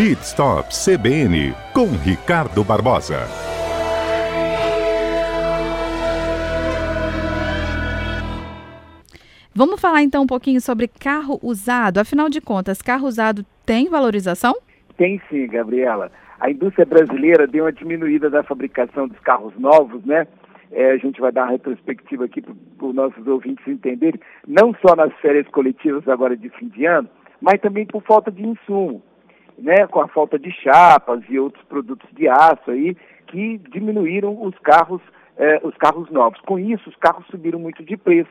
Pit Stop CBN com Ricardo Barbosa. Vamos falar então um pouquinho sobre carro usado. Afinal de contas, carro usado tem valorização? Tem sim, Gabriela. A indústria brasileira deu uma diminuída da fabricação dos carros novos, né? É, a gente vai dar uma retrospectiva aqui para os nossos ouvintes entenderem, não só nas férias coletivas agora de fim de ano, mas também por falta de insumo, né? Com a falta de chapas e outros produtos de aço aí que diminuíram os carros, é, os carros novos. Com isso, os carros subiram muito de preço.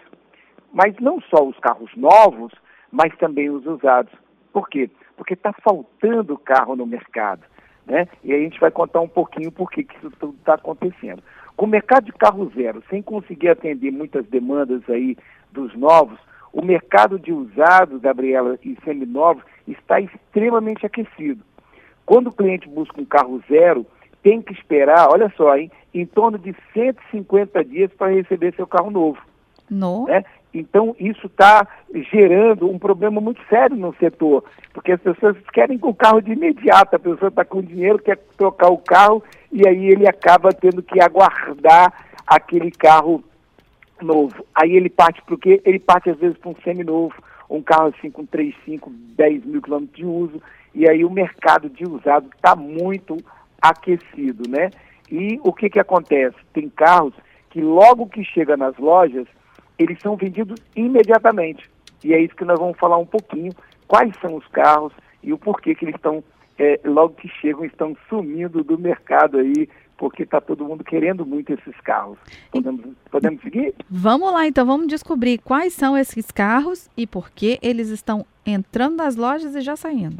Mas não só os carros novos, mas também os usados. Por quê? Porque está faltando carro no mercado. Né? E aí a gente vai contar um pouquinho por que isso tudo está acontecendo. Com o mercado de carro zero, sem conseguir atender muitas demandas aí dos novos, o mercado de usados, Gabriela, e seminovos está extremamente aquecido. Quando o cliente busca um carro zero, tem que esperar, olha só, hein, em torno de 150 dias para receber seu carro novo. No. Né? Então, isso está gerando um problema muito sério no setor, porque as pessoas querem o carro de imediato, a pessoa está com dinheiro, quer trocar o carro, e aí ele acaba tendo que aguardar aquele carro novo. Aí ele parte para o quê? Ele parte às vezes para um seminovo, um carro assim com 3, 5, 10 mil quilômetros de uso, e aí o mercado de usado está muito aquecido, né? E o que, que acontece? Tem carros que logo que chega nas lojas, eles são vendidos imediatamente. E é isso que nós vamos falar um pouquinho, quais são os carros e o porquê que eles estão, é, logo que chegam, estão sumindo do mercado aí, porque está todo mundo querendo muito esses carros. Podemos, podemos seguir? Vamos lá, então, vamos descobrir quais são esses carros e por que eles estão entrando nas lojas e já saindo.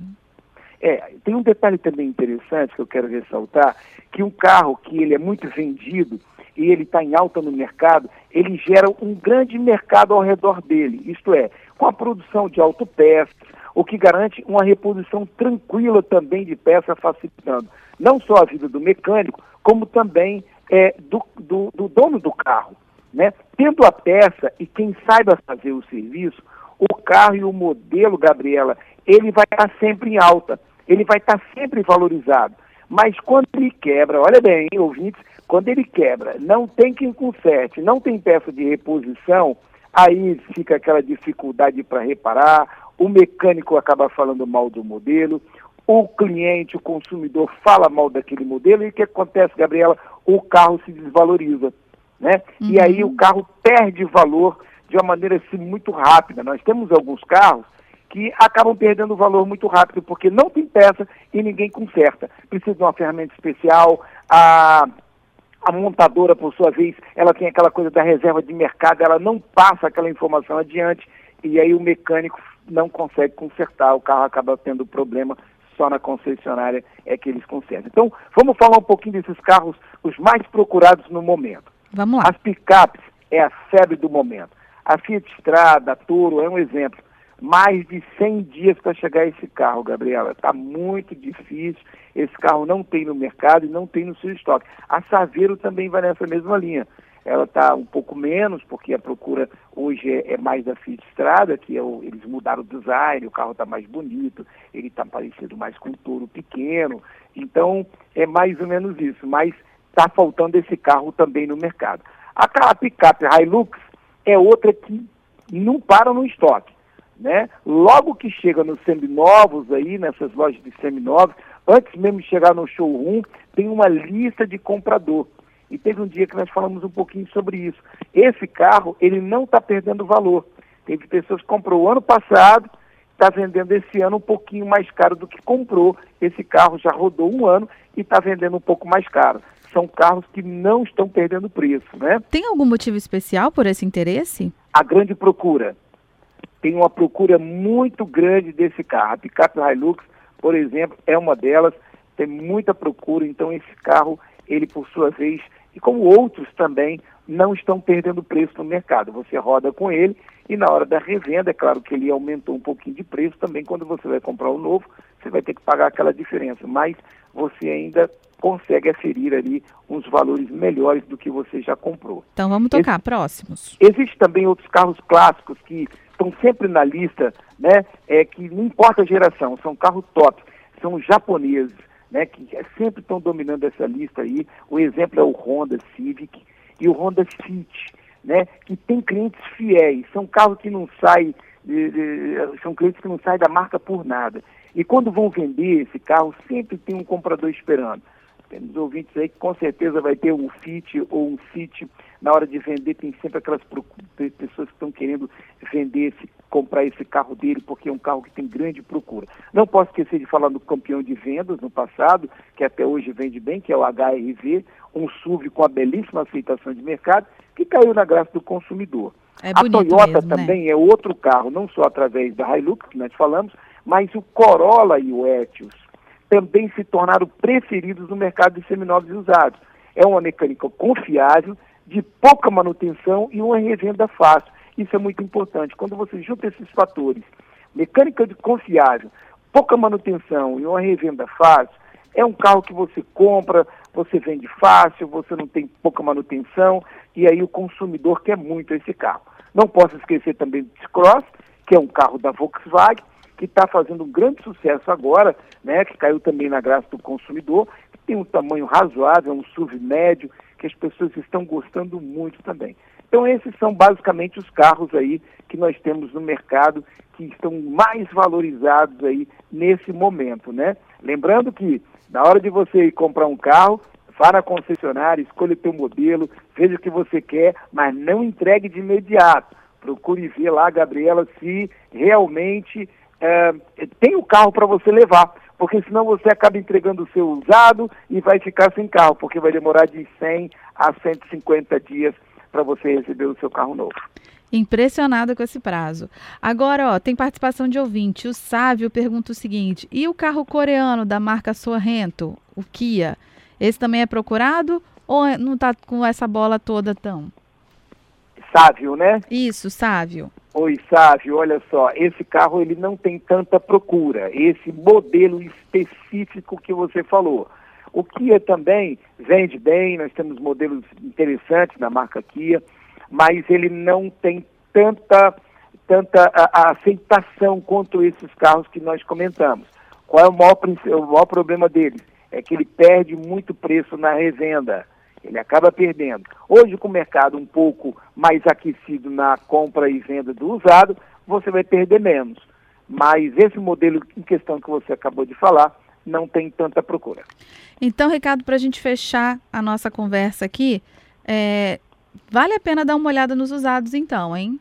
É, tem um detalhe também interessante que eu quero ressaltar, que um carro que ele é muito vendido, e ele está em alta no mercado, ele gera um grande mercado ao redor dele. Isto é, com a produção de autopeças, o que garante uma reposição tranquila também de peça, facilitando não só a vida do mecânico, como também é, do, do, do dono do carro. Né? Tendo a peça e quem saiba fazer o serviço, o carro e o modelo, Gabriela, ele vai estar sempre em alta, ele vai estar sempre valorizado. Mas quando ele quebra, olha bem, hein, ouvintes, quando ele quebra, não tem quem conserte, não tem peça de reposição, aí fica aquela dificuldade para reparar, o mecânico acaba falando mal do modelo, o cliente, o consumidor fala mal daquele modelo, e o que acontece, Gabriela? O carro se desvaloriza. Né? Uhum. E aí o carro perde valor de uma maneira assim, muito rápida. Nós temos alguns carros que acabam perdendo valor muito rápido, porque não tem peça e ninguém conserta. Precisa de uma ferramenta especial, a, a montadora, por sua vez, ela tem aquela coisa da reserva de mercado, ela não passa aquela informação adiante, e aí o mecânico não consegue consertar, o carro acaba tendo problema, só na concessionária é que eles consertam. Então, vamos falar um pouquinho desses carros, os mais procurados no momento. Vamos lá. As picapes é a febre do momento. A Fiat Strada, a Toro é um exemplo mais de 100 dias para chegar esse carro, Gabriela. Está muito difícil. Esse carro não tem no mercado e não tem no seu estoque. A Saveiro também vai nessa mesma linha. Ela está um pouco menos, porque a procura hoje é, é mais da Fiat Strada, que é o, eles mudaram o design, o carro está mais bonito, ele está parecido mais com um touro pequeno. Então, é mais ou menos isso. Mas está faltando esse carro também no mercado. A, a picape Hilux é outra que não para no estoque né? Logo que chega nos seminovos aí, nessas lojas de seminovos, antes mesmo de chegar no showroom, tem uma lista de comprador. E teve um dia que nós falamos um pouquinho sobre isso. Esse carro, ele não está perdendo valor. Teve pessoas que comprou o ano passado, está vendendo esse ano um pouquinho mais caro do que comprou. Esse carro já rodou um ano e está vendendo um pouco mais caro. São carros que não estão perdendo preço, né? Tem algum motivo especial por esse interesse? A grande procura tem uma procura muito grande desse carro. A picape Hilux, por exemplo, é uma delas, tem muita procura, então esse carro, ele por sua vez, e como outros também, não estão perdendo preço no mercado. Você roda com ele e na hora da revenda, é claro que ele aumentou um pouquinho de preço também, quando você vai comprar o um novo, você vai ter que pagar aquela diferença, mas você ainda consegue aferir ali uns valores melhores do que você já comprou. Então vamos tocar, Ex próximos. Existem também outros carros clássicos que estão sempre na lista, né? É que não importa a geração, são carros top. são os japoneses, né, que sempre estão dominando essa lista aí. O exemplo é o Honda Civic e o Honda Fit, né, que tem clientes fiéis, são carros que não saem, são clientes que não saem da marca por nada. E quando vão vender esse carro, sempre tem um comprador esperando. Temos ouvintes aí que com certeza vai ter um Fit ou um Fit. Na hora de vender, tem sempre aquelas pessoas que estão querendo vender, esse, comprar esse carro dele, porque é um carro que tem grande procura. Não posso esquecer de falar do campeão de vendas no passado, que até hoje vende bem, que é o HRV, um SUV com a belíssima aceitação de mercado, que caiu na graça do consumidor. É a Toyota mesmo, né? também né? é outro carro, não só através da Hilux, que nós falamos, mas o Corolla e o Etios também se tornaram preferidos no mercado de seminovos usados. É uma mecânica confiável, de pouca manutenção e uma revenda fácil. Isso é muito importante. Quando você junta esses fatores, mecânica de confiável, pouca manutenção e uma revenda fácil, é um carro que você compra, você vende fácil, você não tem pouca manutenção e aí o consumidor quer muito esse carro. Não posso esquecer também do T-Cross, que é um carro da Volkswagen, que está fazendo um grande sucesso agora, né, que caiu também na graça do consumidor, que tem um tamanho razoável, um SUV médio, que as pessoas estão gostando muito também. Então esses são basicamente os carros aí que nós temos no mercado que estão mais valorizados aí nesse momento, né? Lembrando que na hora de você comprar um carro, vá na concessionária, escolha o teu modelo, veja o que você quer, mas não entregue de imediato. Procure ver lá, Gabriela, se realmente é, tem o carro para você levar, porque senão você acaba entregando o seu usado e vai ficar sem carro, porque vai demorar de 100 a 150 dias para você receber o seu carro novo. Impressionada com esse prazo. Agora, ó, tem participação de ouvinte. O Sávio pergunta o seguinte: e o carro coreano da marca Sorrento, o Kia? Esse também é procurado ou é, não está com essa bola toda tão? Sávio, né? Isso, Sávio. Oi, Sávio, olha só, esse carro ele não tem tanta procura, esse modelo específico que você falou. O Kia também vende bem, nós temos modelos interessantes da marca Kia, mas ele não tem tanta, tanta a, a aceitação quanto esses carros que nós comentamos. Qual é o maior, o maior problema deles? É que ele perde muito preço na revenda. Ele acaba perdendo. Hoje, com o mercado um pouco mais aquecido na compra e venda do usado, você vai perder menos. Mas esse modelo em questão que você acabou de falar não tem tanta procura. Então, Ricardo, para a gente fechar a nossa conversa aqui, é, vale a pena dar uma olhada nos usados, então, hein?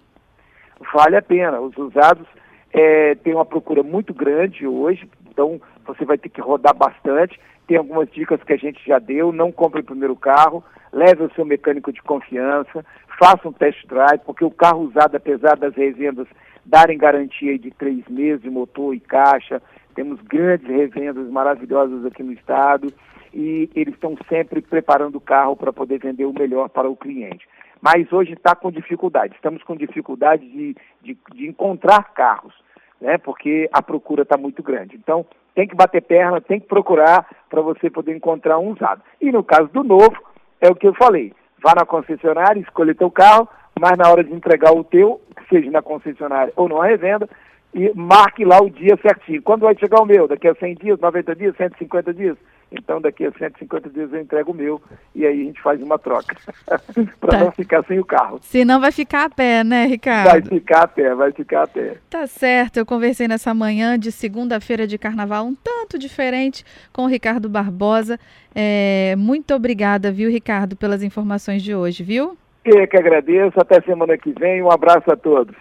Vale a pena. Os usados é, têm uma procura muito grande hoje, então você vai ter que rodar bastante tem algumas dicas que a gente já deu. Não compre o primeiro carro, leve o seu mecânico de confiança, faça um test drive, porque o carro usado, apesar das revendas darem garantia de três meses de motor e caixa, temos grandes revendas maravilhosas aqui no estado e eles estão sempre preparando o carro para poder vender o melhor para o cliente. Mas hoje está com dificuldade, estamos com dificuldade de, de, de encontrar carros, né, porque a procura está muito grande. Então, tem que bater perna, tem que procurar para você poder encontrar um usado. E no caso do novo, é o que eu falei. Vá na concessionária, escolha teu carro, mas na hora de entregar o teu, seja na concessionária ou numa revenda, e marque lá o dia certinho. Quando vai chegar o meu? Daqui a 100 dias, 90 dias, 150 dias? Então, daqui a 150 dias eu entrego o meu e aí a gente faz uma troca. para tá. não ficar sem o carro. Senão vai ficar a pé, né, Ricardo? Vai ficar a pé, vai ficar a pé. Tá certo. Eu conversei nessa manhã de segunda-feira de carnaval, um tanto diferente, com o Ricardo Barbosa. É, muito obrigada, viu, Ricardo, pelas informações de hoje, viu? Eu que agradeço. Até semana que vem. Um abraço a todos.